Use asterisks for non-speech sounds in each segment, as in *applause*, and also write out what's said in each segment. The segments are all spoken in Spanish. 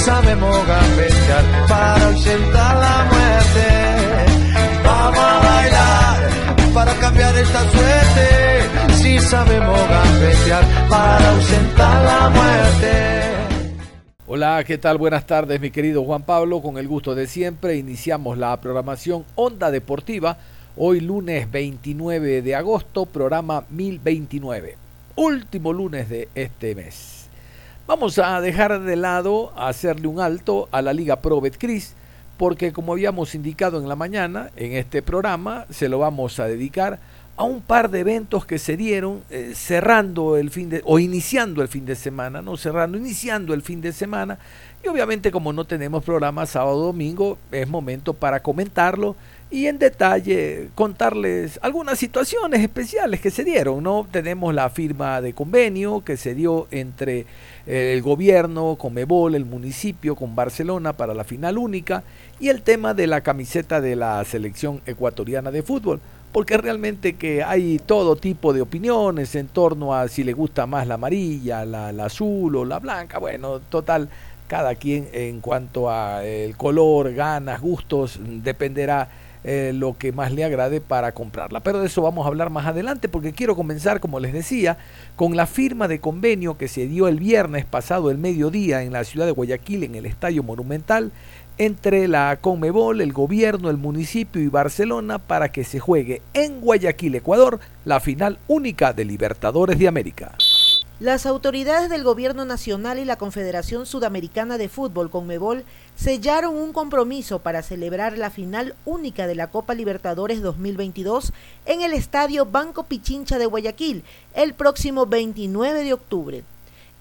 Sabemos gambetear para ausentar la muerte. Vamos a bailar para cambiar esta suerte. Si sabemos gambetear para ausentar la muerte. Hola, ¿qué tal? Buenas tardes, mi querido Juan Pablo. Con el gusto de siempre, iniciamos la programación Onda Deportiva. Hoy lunes 29 de agosto, programa 1029. Último lunes de este mes. Vamos a dejar de lado, hacerle un alto a la Liga Pro Betcris, porque como habíamos indicado en la mañana, en este programa se lo vamos a dedicar a un par de eventos que se dieron eh, cerrando el fin de o iniciando el fin de semana, no cerrando, iniciando el fin de semana. Y obviamente como no tenemos programa sábado domingo, es momento para comentarlo y en detalle contarles algunas situaciones especiales que se dieron, ¿no? Tenemos la firma de convenio que se dio entre el gobierno, Comebol, el municipio con Barcelona para la final única y el tema de la camiseta de la selección ecuatoriana de fútbol, porque realmente que hay todo tipo de opiniones en torno a si le gusta más la amarilla, la, azul o la blanca, bueno, total, cada quien en cuanto a el color, ganas, gustos, dependerá eh, lo que más le agrade para comprarla. Pero de eso vamos a hablar más adelante porque quiero comenzar, como les decía, con la firma de convenio que se dio el viernes pasado el mediodía en la ciudad de Guayaquil, en el Estadio Monumental, entre la Conmebol, el gobierno, el municipio y Barcelona para que se juegue en Guayaquil, Ecuador, la final única de Libertadores de América. Las autoridades del Gobierno Nacional y la Confederación Sudamericana de Fútbol, Conmebol, sellaron un compromiso para celebrar la final única de la Copa Libertadores 2022 en el Estadio Banco Pichincha de Guayaquil el próximo 29 de octubre.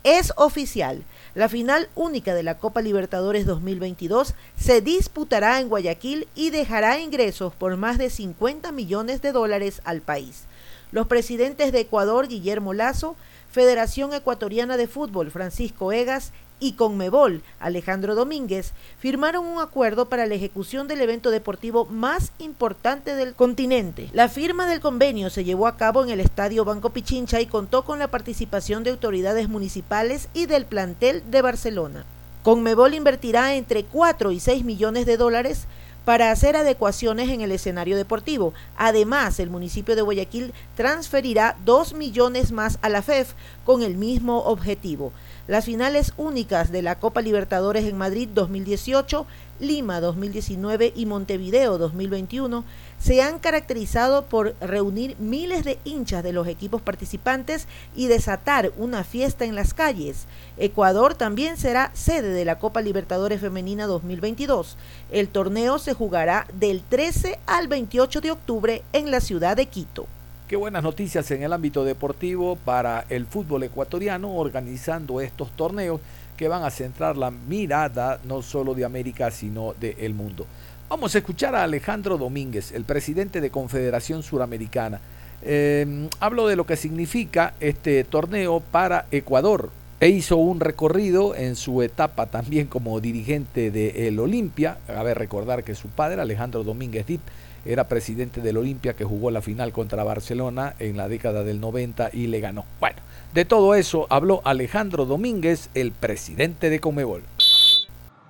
Es oficial, la final única de la Copa Libertadores 2022 se disputará en Guayaquil y dejará ingresos por más de 50 millones de dólares al país. Los presidentes de Ecuador, Guillermo Lazo, Federación Ecuatoriana de Fútbol Francisco Egas y Conmebol Alejandro Domínguez firmaron un acuerdo para la ejecución del evento deportivo más importante del continente. La firma del convenio se llevó a cabo en el Estadio Banco Pichincha y contó con la participación de autoridades municipales y del plantel de Barcelona. Conmebol invertirá entre 4 y 6 millones de dólares para hacer adecuaciones en el escenario deportivo. Además, el municipio de Guayaquil transferirá 2 millones más a la FEF con el mismo objetivo. Las finales únicas de la Copa Libertadores en Madrid 2018, Lima 2019 y Montevideo 2021 se han caracterizado por reunir miles de hinchas de los equipos participantes y desatar una fiesta en las calles. Ecuador también será sede de la Copa Libertadores Femenina 2022. El torneo se jugará del 13 al 28 de octubre en la ciudad de Quito. Qué buenas noticias en el ámbito deportivo para el fútbol ecuatoriano organizando estos torneos que van a centrar la mirada no solo de América sino del mundo. Vamos a escuchar a Alejandro Domínguez, el presidente de Confederación Suramericana. Eh, hablo de lo que significa este torneo para Ecuador. E hizo un recorrido en su etapa también como dirigente del Olimpia. A ver, recordar que su padre, Alejandro Domínguez Dip, era presidente del Olimpia que jugó la final contra Barcelona en la década del 90 y le ganó. Bueno, de todo eso habló Alejandro Domínguez, el presidente de Comebol.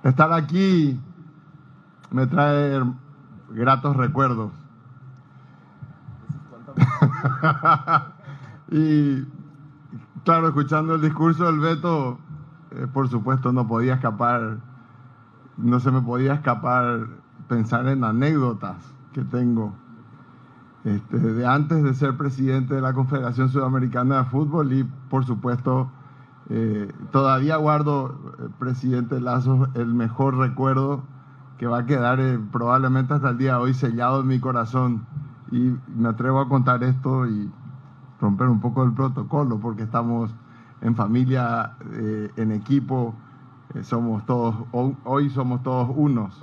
Estar aquí me trae gratos recuerdos. *laughs* y claro, escuchando el discurso del Beto, eh, por supuesto no podía escapar, no se me podía escapar pensar en anécdotas que tengo este, de antes de ser presidente de la Confederación Sudamericana de Fútbol y por supuesto eh, todavía guardo, eh, presidente Lazo, el mejor recuerdo que va a quedar eh, probablemente hasta el día de hoy sellado en mi corazón. Y me atrevo a contar esto y romper un poco el protocolo porque estamos en familia, en equipo, somos todos, hoy somos todos unos.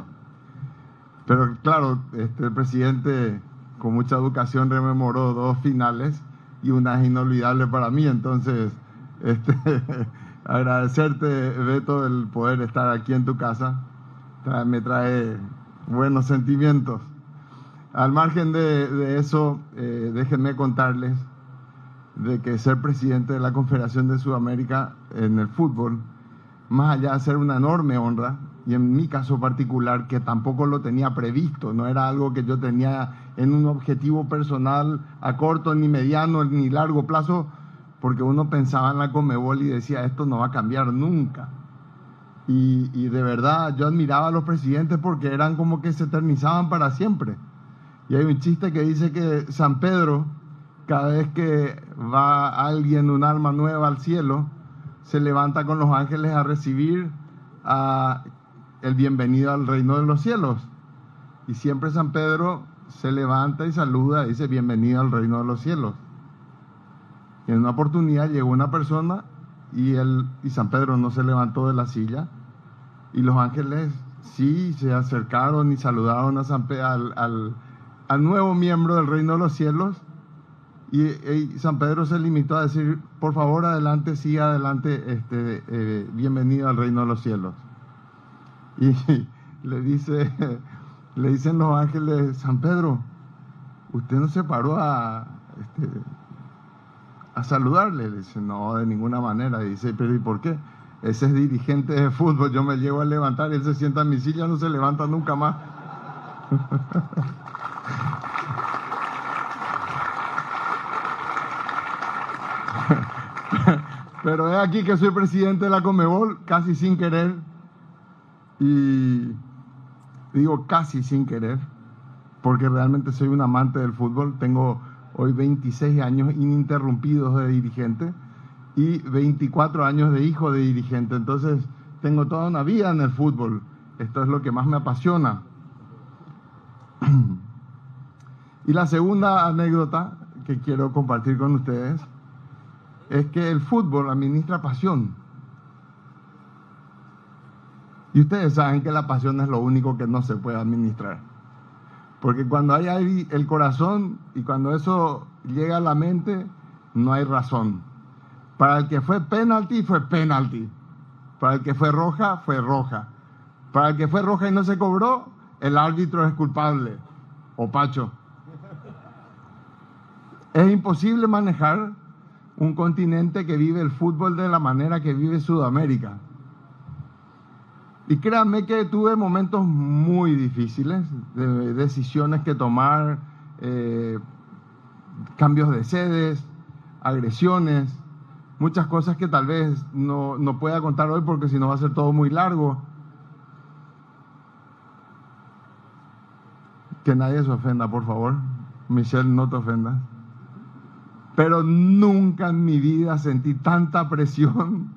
Pero claro, este, el presidente con mucha educación rememoró dos finales y una es inolvidable para mí, entonces este, *laughs* agradecerte, Beto, el poder estar aquí en tu casa, me trae buenos sentimientos. Al margen de, eso, eh, déjenme contarles de que ser presidente de la Confederación de Sudamérica en el fútbol, más allá de ser una enorme honra, y en mi caso particular, que tampoco lo tenía previsto, no era algo que yo tenía en un objetivo personal a corto, ni mediano, ni largo plazo, porque uno pensaba en la Comebol y decía, esto no va a cambiar nunca. Y, y, de verdad yo admiraba a los presidentes porque eran como que se eternizaban para siempre. Y hay un chiste que dice que San Pedro, cada vez que va alguien, un alma nueva al cielo, se levanta con los ángeles a recibir a el bienvenido al reino de los cielos. Y siempre San Pedro se levanta y saluda y dice bienvenido al reino de los cielos. Y en una oportunidad llegó una persona y, él, y San Pedro no se levantó de la silla y los ángeles sí se acercaron y saludaron a San Pedro, al, al nuevo miembro del reino de los cielos y, San Pedro se limitó a decir, por favor, adelante, sí, adelante, este, eh, bienvenido al reino de los cielos. *laughs* Y le dice, *laughs* le dicen los ángeles, San Pedro, usted no se paró a, este, a saludarle. Le dice, no, de ninguna manera. dice, pero ¿y por qué? Ese es dirigente de fútbol, yo me llevo a levantar, él se sienta en mi silla, no se levanta nunca más. *laughs* Pero es aquí que soy presidente de la Comebol, casi sin querer. Y digo casi sin querer, porque realmente soy un amante del fútbol. Tengo hoy 26 años ininterrumpidos de dirigente y 24 años de hijo de dirigente. Entonces tengo toda una vida en el fútbol. Esto es lo que más me apasiona. *clears throat* Y la segunda anécdota que quiero compartir con ustedes es que el fútbol administra pasión. Y ustedes saben que la pasión es lo único que no se puede administrar. Porque cuando hay el corazón y cuando eso llega a la mente, no hay razón. Para el que fue penalti, fue penalti. Para el que fue roja, fue roja. Para el que fue roja y no se cobró, el árbitro es culpable. O Pacho. Es imposible manejar un continente que vive el fútbol de la manera que vive Sudamérica. Y créanme que tuve momentos muy difíciles, de decisiones que tomar, eh, cambios de sedes, agresiones, muchas cosas que tal vez no, no pueda contar hoy porque si no va a ser todo muy largo. Que nadie se ofenda, por favor. Michelle, no te ofendas pero nunca en mi vida sentí tanta presión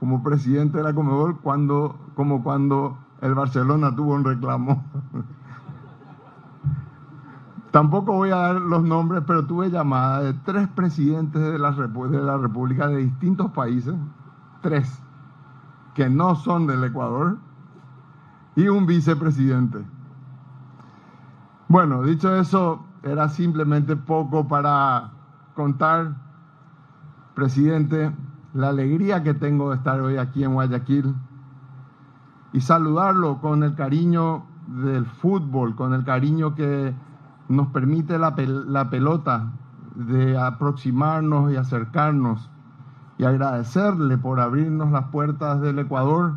como presidente de la Comebol cuando, como cuando el Barcelona tuvo un reclamo. *laughs* Tampoco voy a dar los nombres, pero tuve llamada de tres presidentes de la, de la República de distintos países, tres, que no son del Ecuador, y un vicepresidente. Bueno, dicho eso, era simplemente poco para contar, presidente, la alegría que tengo de estar hoy aquí en Guayaquil y saludarlo con el cariño del fútbol, con el cariño que nos permite la, pelota de aproximarnos y acercarnos y agradecerle por abrirnos las puertas del Ecuador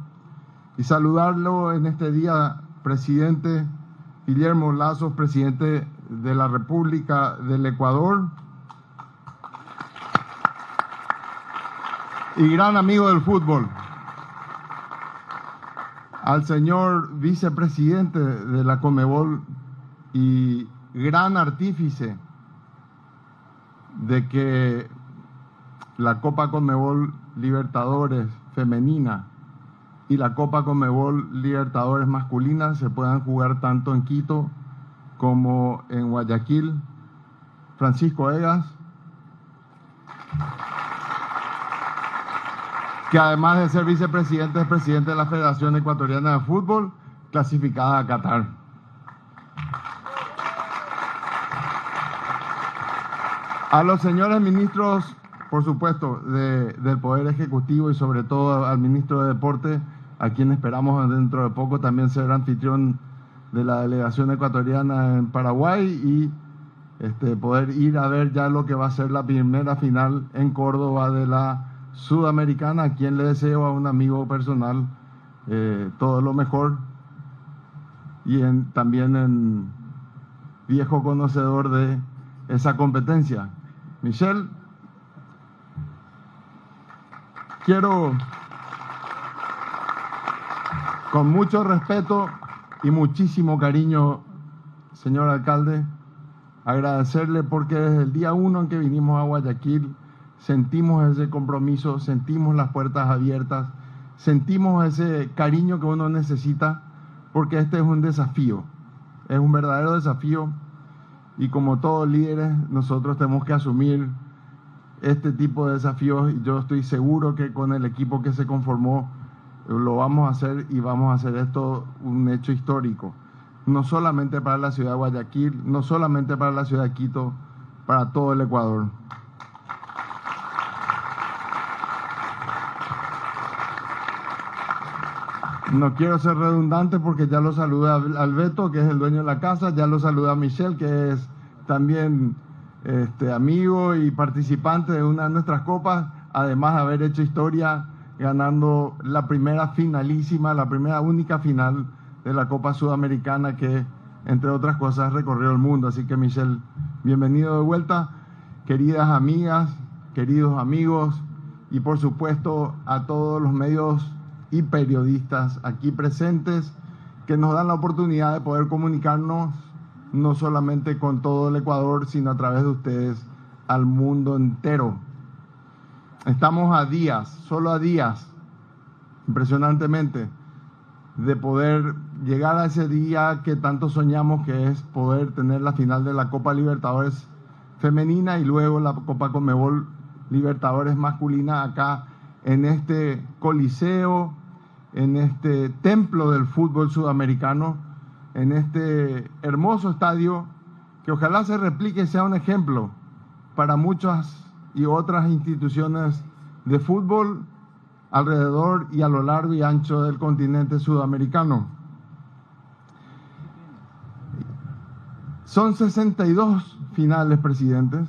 y saludarlo en este día, presidente Guillermo Lazos, presidente de la República del Ecuador y gran amigo del fútbol, al señor vicepresidente de la Comebol y gran artífice de que la Copa Comebol Libertadores femenina y la Copa Conmebol Libertadores masculina se puedan jugar tanto en Quito como en Guayaquil. Francisco Egas, que además de ser vicepresidente es presidente de la Federación Ecuatoriana de Fútbol, clasificada a Qatar. A los señores ministros, por supuesto, del Poder Ejecutivo y sobre todo al ministro de Deporte, a quien esperamos dentro de poco también ser anfitrión de la delegación ecuatoriana en Paraguay y este, poder ir a ver ya lo que va a ser la primera final en Córdoba de la Sudamericana, a quien le deseo a un amigo personal eh, todo lo mejor y también en viejo conocedor de esa competencia. Michelle, quiero con mucho respeto y muchísimo cariño, señor alcalde, agradecerle porque desde el día uno en que vinimos a Guayaquil sentimos ese compromiso, sentimos las puertas abiertas, sentimos ese cariño que uno necesita porque este es un desafío, es un verdadero desafío y como todos líderes nosotros tenemos que asumir este tipo de desafíos y yo estoy seguro que con el equipo que se conformó lo vamos a hacer y vamos a hacer esto un hecho histórico, no solamente para la ciudad de Guayaquil, no solamente para la ciudad de Quito, para todo el Ecuador. No quiero ser redundante porque ya lo saluda Alberto, que es el dueño de la casa, ya lo saluda Michelle, que es también este, amigo y participante de una de nuestras copas, además de haber hecho historia ganando la primera finalísima, la primera única final de la Copa Sudamericana que, entre otras cosas, recorrió el mundo. Así que Michelle, bienvenido de vuelta, queridas amigas, queridos amigos y por supuesto a todos los medios y periodistas aquí presentes que nos dan la oportunidad de poder comunicarnos no solamente con todo el Ecuador, sino a través de ustedes al mundo entero. Estamos a días, solo a días, impresionantemente, de poder llegar a ese día que tanto soñamos, que es poder tener la final de la Copa Libertadores femenina y luego la Copa Conmebol Libertadores masculina acá en este coliseo en este templo del fútbol sudamericano, en este hermoso estadio, que ojalá se replique sea un ejemplo para muchas y otras instituciones de fútbol alrededor y a lo largo y ancho del continente sudamericano. Son 62 finales, presidentes.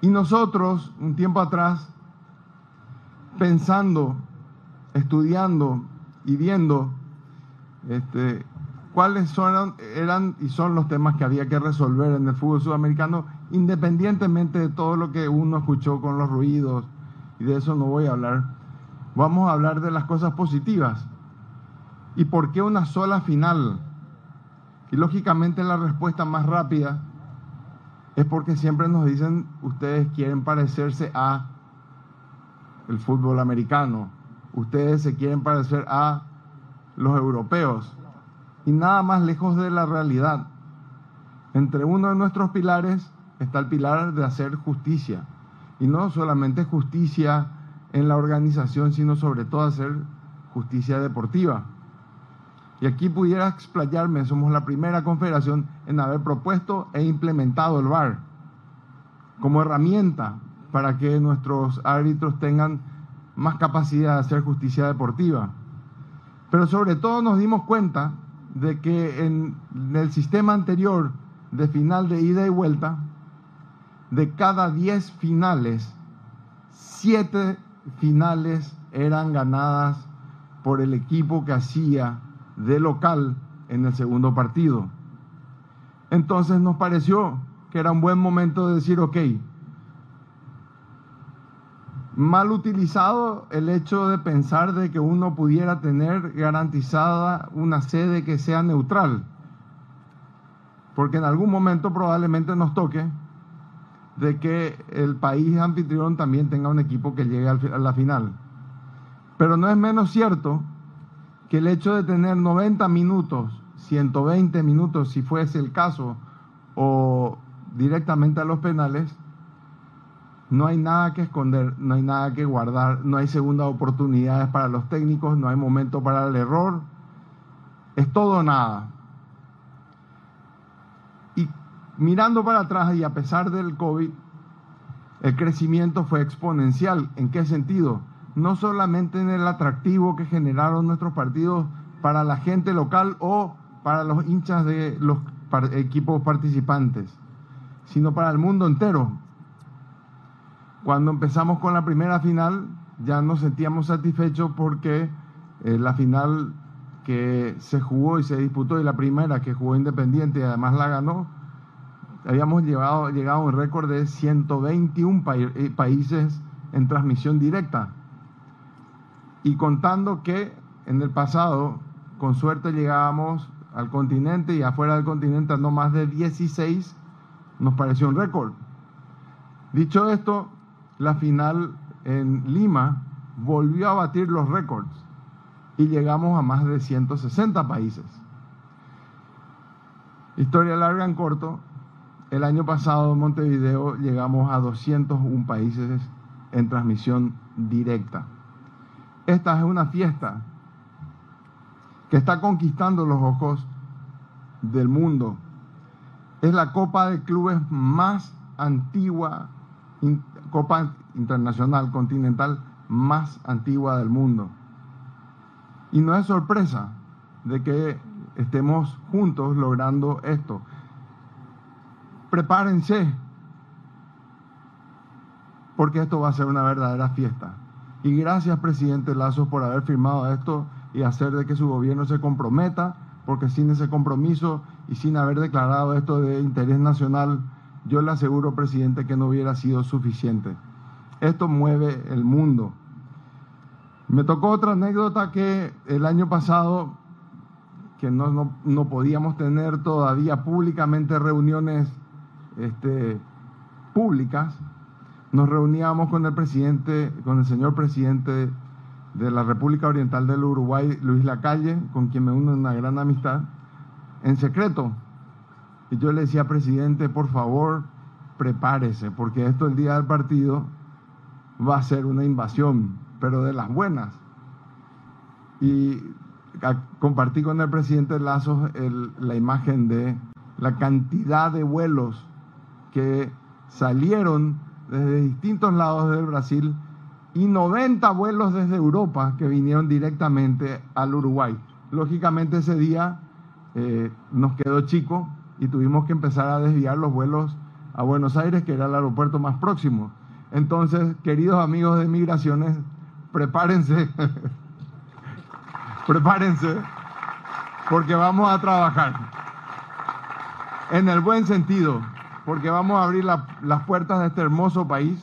Y nosotros, un tiempo atrás, pensando, estudiando y viendo este, cuáles eran y son los temas que había que resolver en el fútbol sudamericano, independientemente de todo lo que uno escuchó con los ruidos, y de eso no voy a hablar. Vamos a hablar de las cosas positivas. ¿Y por qué una sola final? Y lógicamente la respuesta más rápida es porque siempre nos dicen, ustedes quieren parecerse a el fútbol americano. Ustedes se quieren parecer a los europeos. Y nada más lejos de la realidad. Entre uno de nuestros pilares está el pilar de hacer justicia. Y no solamente justicia en la organización, sino sobre todo hacer justicia deportiva. Y aquí pudiera explayarme, somos la primera confederación en haber propuesto e implementado el VAR como herramienta para que nuestros árbitros tengan más capacidad de hacer justicia deportiva. Pero sobre todo nos dimos cuenta de que en, el sistema anterior de final de ida y vuelta, de cada 10 finales, 7 finales eran ganadas por el equipo que hacía de local en el segundo partido. Entonces nos pareció que era un buen momento de decir, ok, mal utilizado el hecho de pensar de que uno pudiera tener garantizada una sede que sea neutral, porque en algún momento probablemente nos toque de que el país anfitrión también tenga un equipo que llegue a la final. Pero no es menos cierto que el hecho de tener 90 minutos, 120 minutos si fuese el caso, o directamente a los penales, no hay nada que esconder, no hay nada que guardar, no hay segundas oportunidades para los técnicos, no hay momento para el error, es todo nada. Y mirando para atrás y a pesar del COVID, el crecimiento fue exponencial. ¿En qué sentido? No solamente en el atractivo que generaron nuestros partidos para la gente local o para los hinchas de los equipos participantes, sino para el mundo entero. Cuando empezamos con la primera final, ya nos sentíamos satisfechos porque eh, la final que se jugó y se disputó y la primera que jugó Independiente y además la ganó, habíamos llegado, llegado a un récord de 121 eh, países en transmisión directa. Y contando que en el pasado, con suerte llegábamos al continente y afuera del continente no más de 16, nos pareció un récord. Dicho esto, la final en Lima volvió a batir los récords y llegamos a más de 160 países. Historia larga en corto, el año pasado en Montevideo llegamos a 201 países en transmisión directa. Esta es una fiesta que está conquistando los ojos del mundo. Es la Copa de Clubes más antigua, Copa Internacional Continental más antigua del mundo. Y no es sorpresa de que estemos juntos logrando esto. Prepárense, porque esto va a ser una verdadera fiesta. Y gracias, presidente Lazo, por haber firmado esto y hacer de que su gobierno se comprometa, porque sin ese compromiso y sin haber declarado esto de interés nacional, yo le aseguro, presidente, que no hubiera sido suficiente. Esto mueve el mundo. Me tocó otra anécdota que el año pasado, que no, no, podíamos tener todavía públicamente reuniones este, públicas, nos reuníamos con el presidente, con el señor presidente de la República Oriental del Uruguay, Luis Lacalle, con quien me une una gran amistad, en secreto. Y yo le decía, presidente, por favor, prepárese, porque esto el día del partido va a ser una invasión pero de las buenas. Y compartí con el presidente Lazo la imagen de la cantidad de vuelos que salieron desde distintos lados del Brasil y 90 vuelos desde Europa que vinieron directamente al Uruguay. Lógicamente ese día eh, nos quedó chico y tuvimos que empezar a desviar los vuelos a Buenos Aires, que era el aeropuerto más próximo. Entonces, queridos amigos de Migraciones, prepárense, *laughs* prepárense, porque vamos a trabajar en el buen sentido, porque vamos a abrir las puertas de este hermoso país,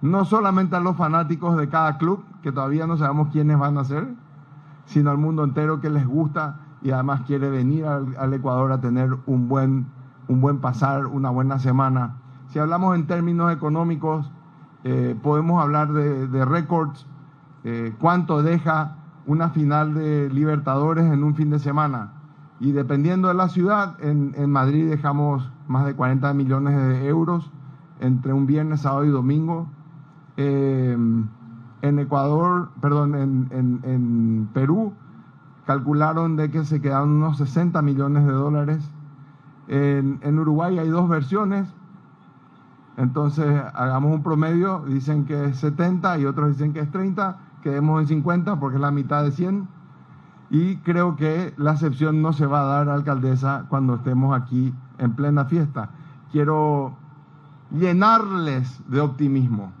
no solamente a los fanáticos de cada club, que todavía no sabemos quiénes van a ser, sino al mundo entero que les gusta y además quiere venir al, Ecuador a tener un buen, un buen pasar, una buena semana. Si hablamos en términos económicos, eh, podemos hablar de, récords, eh, cuánto deja una final de Libertadores en un fin de semana. Y dependiendo de la ciudad, en, Madrid dejamos más de 40 millones de euros entre un viernes, sábado y domingo. Eh, en Ecuador, perdón, en, Perú, calcularon de que se quedaron unos 60 millones de dólares. en Uruguay hay dos versiones, entonces, hagamos un promedio, dicen que es 70 y otros dicen que es 30, quedemos en 50 porque es la mitad de 100. Y creo que la excepción no se va a dar, alcaldesa, cuando estemos aquí en plena fiesta. Quiero llenarles de optimismo.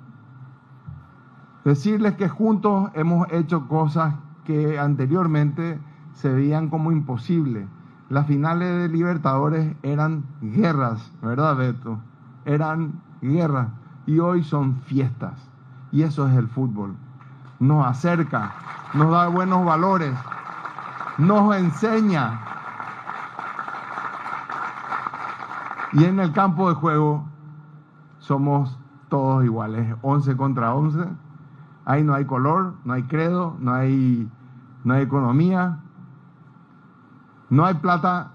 Decirles que juntos hemos hecho cosas que anteriormente se veían como imposibles. Las finales de Libertadores eran guerras, ¿verdad, Beto? Eran guerra y hoy son fiestas. Y eso es el fútbol. Nos acerca, nos da buenos valores, nos enseña. Y en el campo de juego somos todos iguales, 11 contra 11. Ahí no hay color, no hay credo, no hay, no hay economía, no hay plata.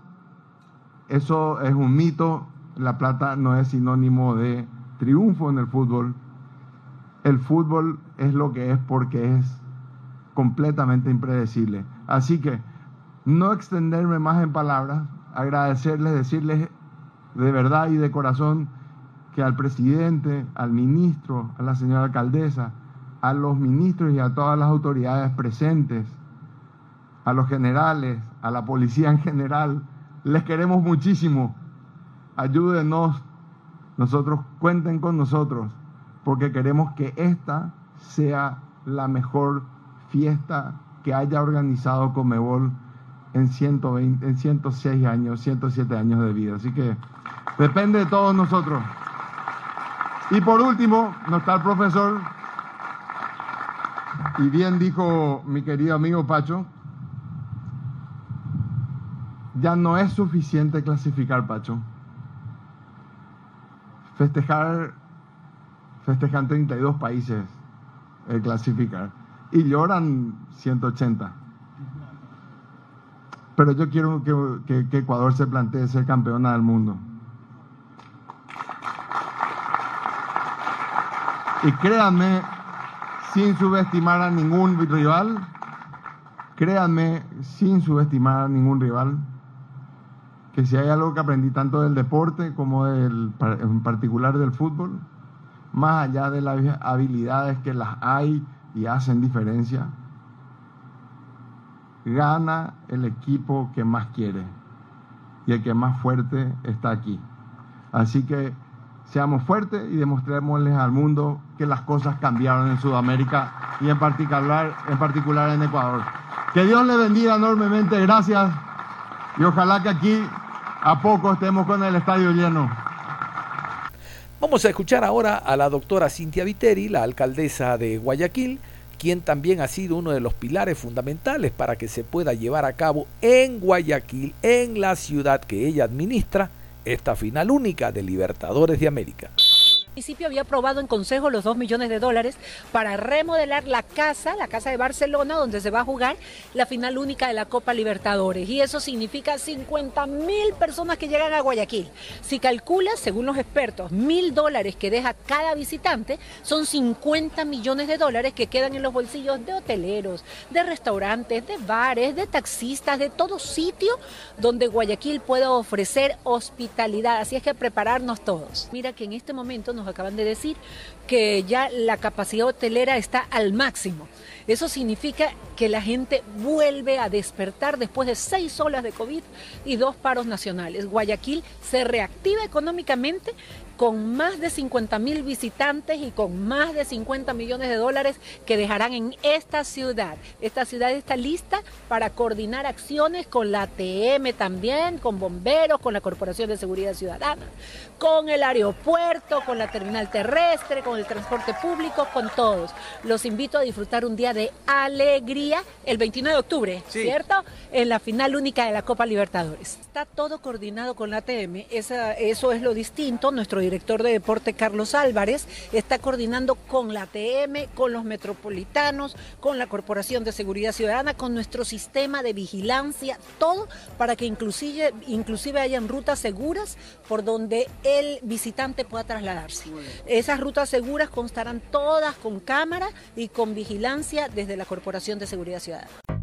Eso es un mito. La plata no es sinónimo de triunfo en el fútbol. El fútbol es lo que es porque es completamente impredecible. Así que no extenderme más en palabras, agradecerles, decirles de verdad y de corazón que al presidente, al ministro, a la señora alcaldesa, a los ministros y a todas las autoridades presentes, a los generales, a la policía en general, les queremos muchísimo. Ayúdenos, nosotros cuenten con nosotros, porque queremos que esta sea la mejor fiesta que haya organizado Comebol en, 120, en 106 años, 107 años de vida. Así que depende de todos nosotros. Y por último, no está el profesor, y bien dijo mi querido amigo Pacho, ya no es suficiente clasificar, Pacho. Festejar, festejan 32 países el clasificar y lloran 180. Pero yo quiero que, que Ecuador se plantee ser campeona del mundo. Y créanme, sin subestimar a ningún rival, créanme, sin subestimar a ningún rival, que si hay algo que aprendí tanto del deporte como del, en particular del fútbol, más allá de las habilidades que las hay y hacen diferencia, gana el equipo que más quiere y el que más fuerte está aquí. Así que seamos fuertes y demostrémosles al mundo que las cosas cambiaron en Sudamérica y en particular, en Ecuador. Que Dios le bendiga enormemente, gracias. Y ojalá que aquí a poco estemos con el estadio lleno. Vamos a escuchar ahora a la doctora Cintia Viteri, la alcaldesa de Guayaquil, quien también ha sido uno de los pilares fundamentales para que se pueda llevar a cabo en Guayaquil, en la ciudad que ella administra, esta final única de Libertadores de América. El municipio había aprobado en consejo los 2 millones de dólares para remodelar la casa, la casa de Barcelona, donde se va a jugar la final única de la Copa Libertadores. Y eso significa 50 mil personas que llegan a Guayaquil. Si calculas, según los expertos, mil dólares que deja cada visitante, son 50 millones de dólares que quedan en los bolsillos de hoteleros, de restaurantes, de bares, de taxistas, de todo sitio donde Guayaquil pueda ofrecer hospitalidad. Así es que prepararnos todos. Mira que en este momento nos acaban de decir que ya la capacidad hotelera está al máximo. Eso significa que la gente vuelve a despertar después de seis olas de COVID y dos paros nacionales. Guayaquil se reactiva económicamente con más de 50 mil visitantes y con más de 50 millones de dólares que dejarán en esta ciudad. Esta ciudad está lista para coordinar acciones con la ATM también, con bomberos, con la Corporación de Seguridad Ciudadana, con el aeropuerto, con la terminal terrestre, con el transporte público, con todos. Los invito a disfrutar un día de alegría el 29 de octubre, ¿cierto? En la final única de la Copa Libertadores. Está todo coordinado con la ATM, eso es lo distinto. Nuestro director de deporte Carlos Álvarez está coordinando con la ATM, con los metropolitanos, con la Corporación de Seguridad Ciudadana, con nuestro sistema de vigilancia, todo para que inclusive, inclusive hayan rutas seguras por donde el visitante pueda trasladarse. Esas rutas seguras constarán todas con cámara y con vigilancia desde la Corporación de Seguridad Ciudadana.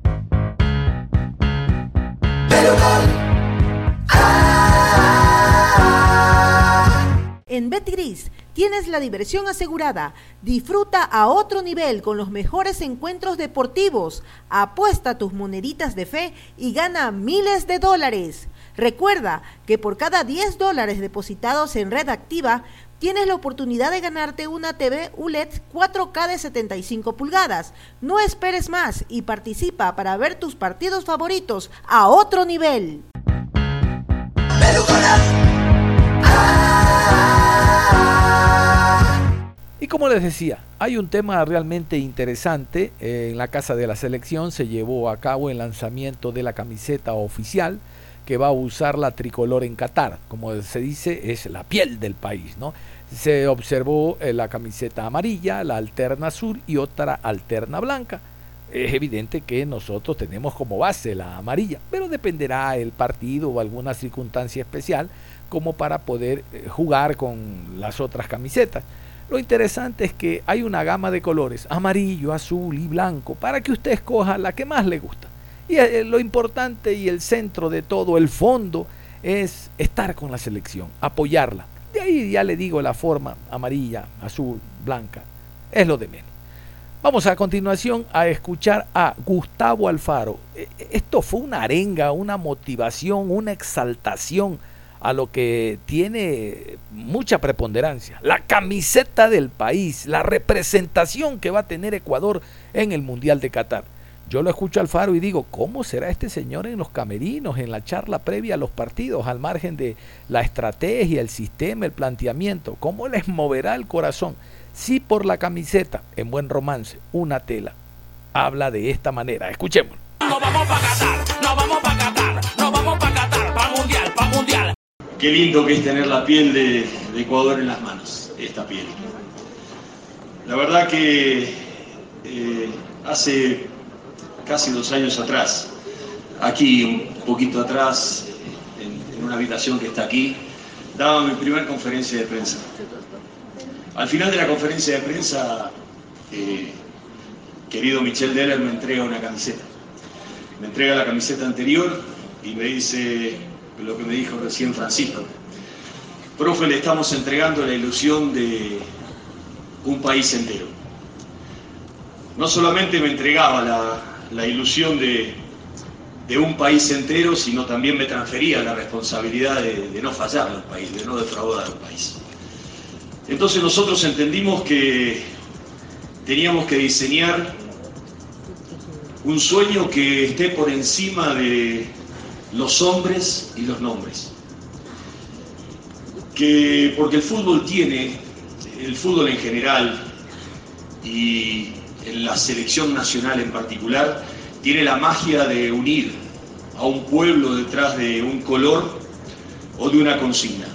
En Betgris tienes la diversión asegurada. Disfruta a otro nivel con los mejores encuentros deportivos. Apuesta tus moneditas de fe y gana miles de dólares. Recuerda que por cada 10 dólares depositados en red activa, tienes la oportunidad de ganarte una TV ULED 4K de 75 pulgadas. No esperes más y participa para ver tus partidos favoritos a otro nivel. Como les decía, hay un tema realmente interesante. En la Casa de la Selección se llevó a cabo el lanzamiento de la camiseta oficial que va a usar la tricolor en Qatar. Como se dice, es la piel del país, ¿no? Se observó eh, la camiseta amarilla, la alterna azul y otra alterna blanca. Es evidente que nosotros tenemos como base la amarilla, pero dependerá el partido o alguna circunstancia especial como para poder eh, jugar con las otras camisetas. Lo interesante es que hay una gama de colores, amarillo, azul y blanco, para que usted escoja la que más le gusta. Y eh, lo importante y el centro de todo, el fondo, es estar con la selección, apoyarla. De ahí ya le digo la forma amarilla, azul, blanca, es lo de menos. Vamos a continuación a escuchar a Gustavo Alfaro. E, e, esto fue una arenga, una motivación, una exaltación a lo que tiene mucha preponderancia. La camiseta del país, la representación que va a tener Ecuador en el Mundial de Qatar. Yo lo escucho al Faro y digo, ¿cómo será este señor en los camerinos, en la charla previa a los partidos, al margen de la estrategia, el sistema, el planteamiento? ¿Cómo les moverá el corazón? Si por la camiseta, en buen romance, una tela, habla de esta manera. Escuchemos. No vamos Qatar, vamos Qué lindo que es tener la piel de, Ecuador en las manos, esta piel. La verdad que eh, hace casi dos años atrás, aquí un poquito atrás, en, en una habitación que está aquí, daba mi primera conferencia de prensa. Al final de la conferencia de prensa, eh, querido Michel Deller me entrega una camiseta. Me entrega la camiseta anterior y me dice lo que me dijo recién Francisco. Profe, le estamos entregando la ilusión de un país entero. No solamente me entregaba la, la ilusión de, de, un país entero, sino también me transfería la responsabilidad de, de no fallar al país, de no defraudar al país. Entonces nosotros entendimos que teníamos que diseñar un sueño que esté por encima de los hombres y los nombres. Que porque el fútbol tiene, el fútbol en general y en la selección nacional en particular, tiene la magia de unir a un pueblo detrás de un color o de una consigna.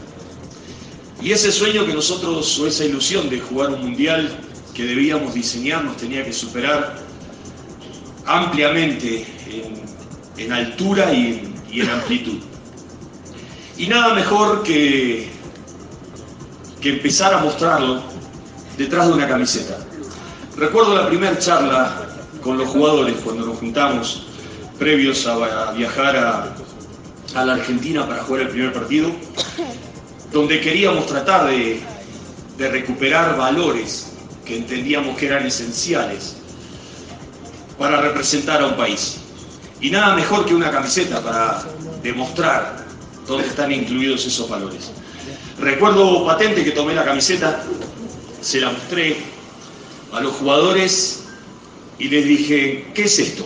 Y ese sueño que nosotros, o esa ilusión de jugar un mundial que debíamos diseñar, nos tenía que superar ampliamente en, en altura y en, y en, amplitud. Y nada mejor que, que empezar a mostrarlo detrás de una camiseta. Recuerdo la primera charla con los jugadores cuando nos juntamos previos a, viajar a, a, la Argentina para jugar el primer partido, donde queríamos tratar de, de recuperar valores que entendíamos que eran esenciales para representar a un país. Y nada mejor que una camiseta para demostrar dónde están incluidos esos valores. Recuerdo patente que tomé la camiseta, se la mostré a los jugadores y les dije, ¿qué es esto?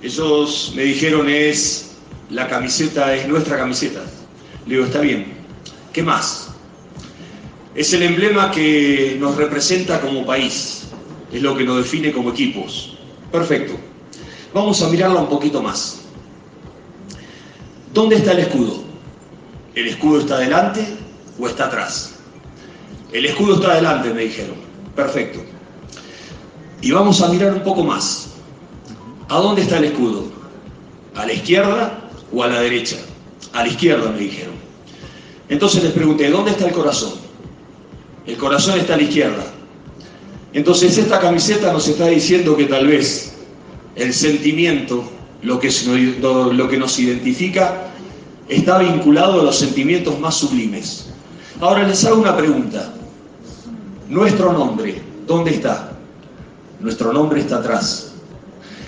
Ellos me dijeron, es la camiseta, es nuestra camiseta. Le digo, está bien, ¿qué más? Es el emblema que nos representa como país, es lo que nos define como equipos. Perfecto. Vamos a mirarla un poquito más. ¿Dónde está el escudo? ¿El escudo está adelante o está atrás? El escudo está adelante, me dijeron. Perfecto. Y vamos a mirar un poco más. ¿A dónde está el escudo? ¿A la izquierda o a la derecha? A la izquierda, me dijeron. Entonces les pregunté, ¿dónde está el corazón? El corazón está a la izquierda. Entonces esta camiseta nos está diciendo que tal vez el sentimiento, lo que, nos identifica, está vinculado a los sentimientos más sublimes. Ahora les hago una pregunta. Nuestro nombre, ¿dónde está? Nuestro nombre está atrás.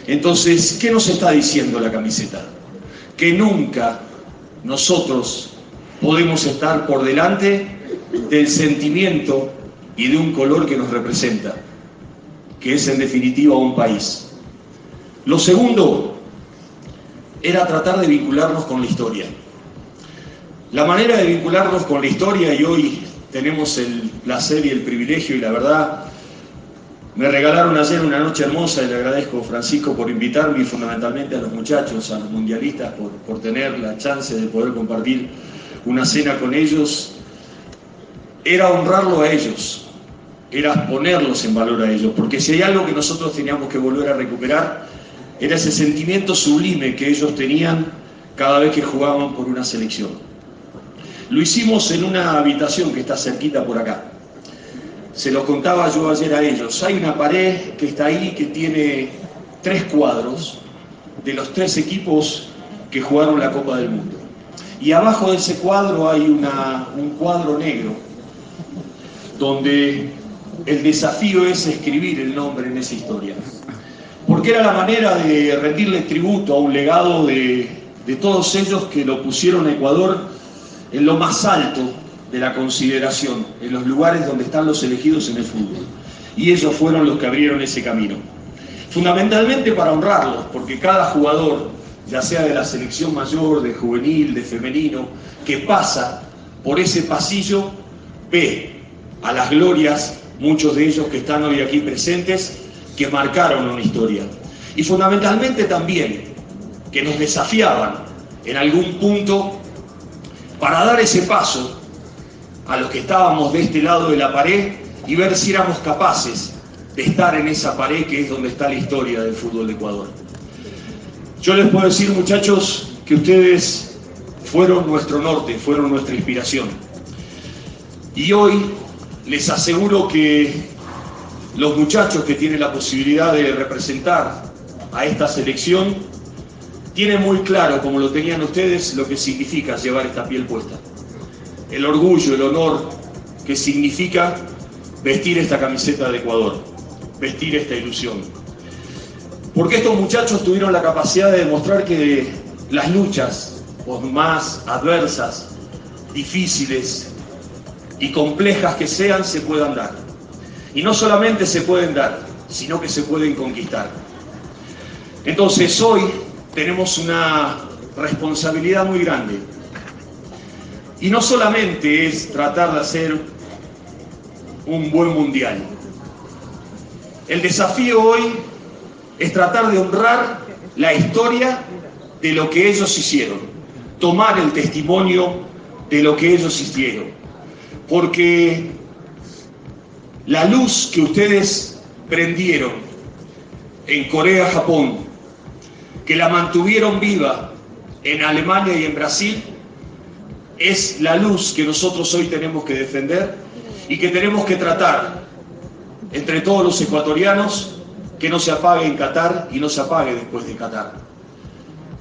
Entonces, ¿qué nos está diciendo la camiseta? Que nunca nosotros podemos estar por delante del sentimiento y de un color que nos representa, que es en definitiva un país. Lo segundo era tratar de vincularnos con la historia. La manera de vincularnos con la historia, y hoy tenemos el placer y el privilegio y la verdad Me regalaron ayer una noche hermosa y le agradezco, Francisco, por invitarme y fundamentalmente a los muchachos, a los mundialistas, por, por tener la chance de poder compartir una cena con ellos. Era honrarlo a ellos, era ponerlos en valor a ellos, porque si hay algo que nosotros teníamos que volver a recuperar, era ese sentimiento sublime que ellos tenían cada vez que jugaban por una selección. Lo hicimos en una habitación que está cerquita por acá. Se lo contaba yo ayer a ellos. Hay una pared que está ahí que tiene tres cuadros de los tres equipos que jugaron la Copa del Mundo. Y abajo de ese cuadro hay una, un cuadro negro donde el desafío es escribir el nombre en esa historia. Porque era la manera de rendirle tributo a un legado de, de todos ellos que lo pusieron a Ecuador en lo más alto de la consideración, en los lugares donde están los elegidos en el fútbol. Y ellos fueron los que abrieron ese camino. Fundamentalmente para honrarlos, porque cada jugador, ya sea de la selección mayor, de juvenil, de femenino, que pasa por ese pasillo, ve a las glorias, muchos de ellos que están hoy aquí presentes, que marcaron una historia. Y fundamentalmente también que nos desafiaban en algún punto para dar ese paso a los que estábamos de este lado de la pared y ver si éramos capaces de estar en esa pared que es donde está la historia del fútbol de Ecuador. Yo les puedo decir, muchachos, que ustedes fueron nuestro norte, fueron nuestra inspiración. Y hoy les aseguro que los muchachos que tienen la posibilidad de representar a esta selección tienen muy claro, como lo tenían ustedes, lo que significa llevar esta piel puesta. El orgullo, el honor que significa vestir esta camiseta de Ecuador, vestir esta ilusión. Porque estos muchachos tuvieron la capacidad de demostrar que las luchas, más adversas, difíciles y complejas que sean, se puedan dar. Y no solamente se pueden dar, sino que se pueden conquistar. Entonces hoy tenemos una responsabilidad muy grande. Y no solamente es tratar de hacer un buen mundial. El desafío hoy es tratar de honrar la historia de lo que ellos hicieron, tomar el testimonio de lo que ellos hicieron. Porque la luz que ustedes prendieron en Corea, Japón, que la mantuvieron viva en Alemania y en Brasil, es la luz que nosotros hoy tenemos que defender y que tenemos que tratar entre todos los ecuatorianos que no se apague en Qatar y no se apague después de Qatar.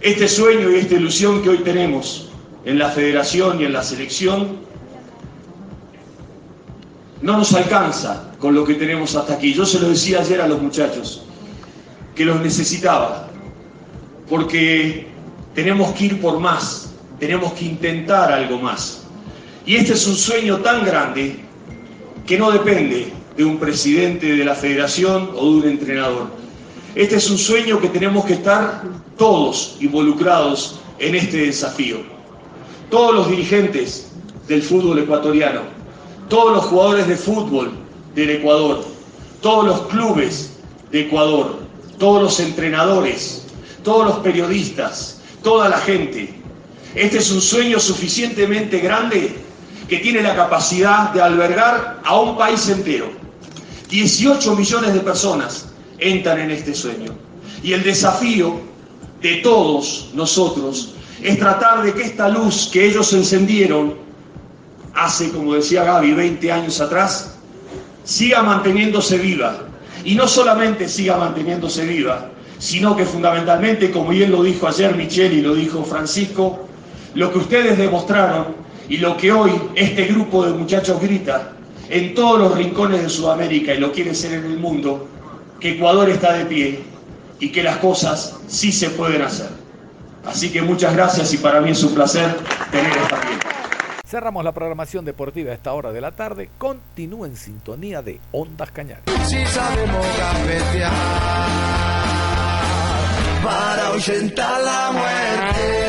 Este sueño y esta ilusión que hoy tenemos en la federación y en la selección no nos alcanza con lo que tenemos hasta aquí. Yo se lo decía ayer a los muchachos, que los necesitaba, porque tenemos que ir por más, tenemos que intentar algo más. Y este es un sueño tan grande que no depende de un presidente de la federación o de un entrenador. Este es un sueño que tenemos que estar todos involucrados en este desafío. Todos los dirigentes del fútbol ecuatoriano, todos los jugadores de fútbol del Ecuador, todos los clubes de Ecuador, todos los entrenadores, todos los periodistas, toda la gente. Este es un sueño suficientemente grande que tiene la capacidad de albergar a un país entero. 18 millones de personas entran en este sueño. Y el desafío de todos nosotros es tratar de que esta luz que ellos encendieron hace, como decía Gaby, 20 años atrás, siga manteniéndose viva. Y no solamente siga manteniéndose viva, sino que fundamentalmente, como bien lo dijo ayer Michelle y lo dijo Francisco, lo que ustedes demostraron y lo que hoy este grupo de muchachos grita en todos los rincones de Sudamérica y lo quiere ser en el mundo, que Ecuador está de pie y que las cosas sí se pueden hacer. Así que muchas gracias y para mí es un placer tener esta pie. Cerramos la programación deportiva a esta hora de la tarde. Continúa en sintonía de Ondas Cañares. Si sabemos para ahuyentar la muerte.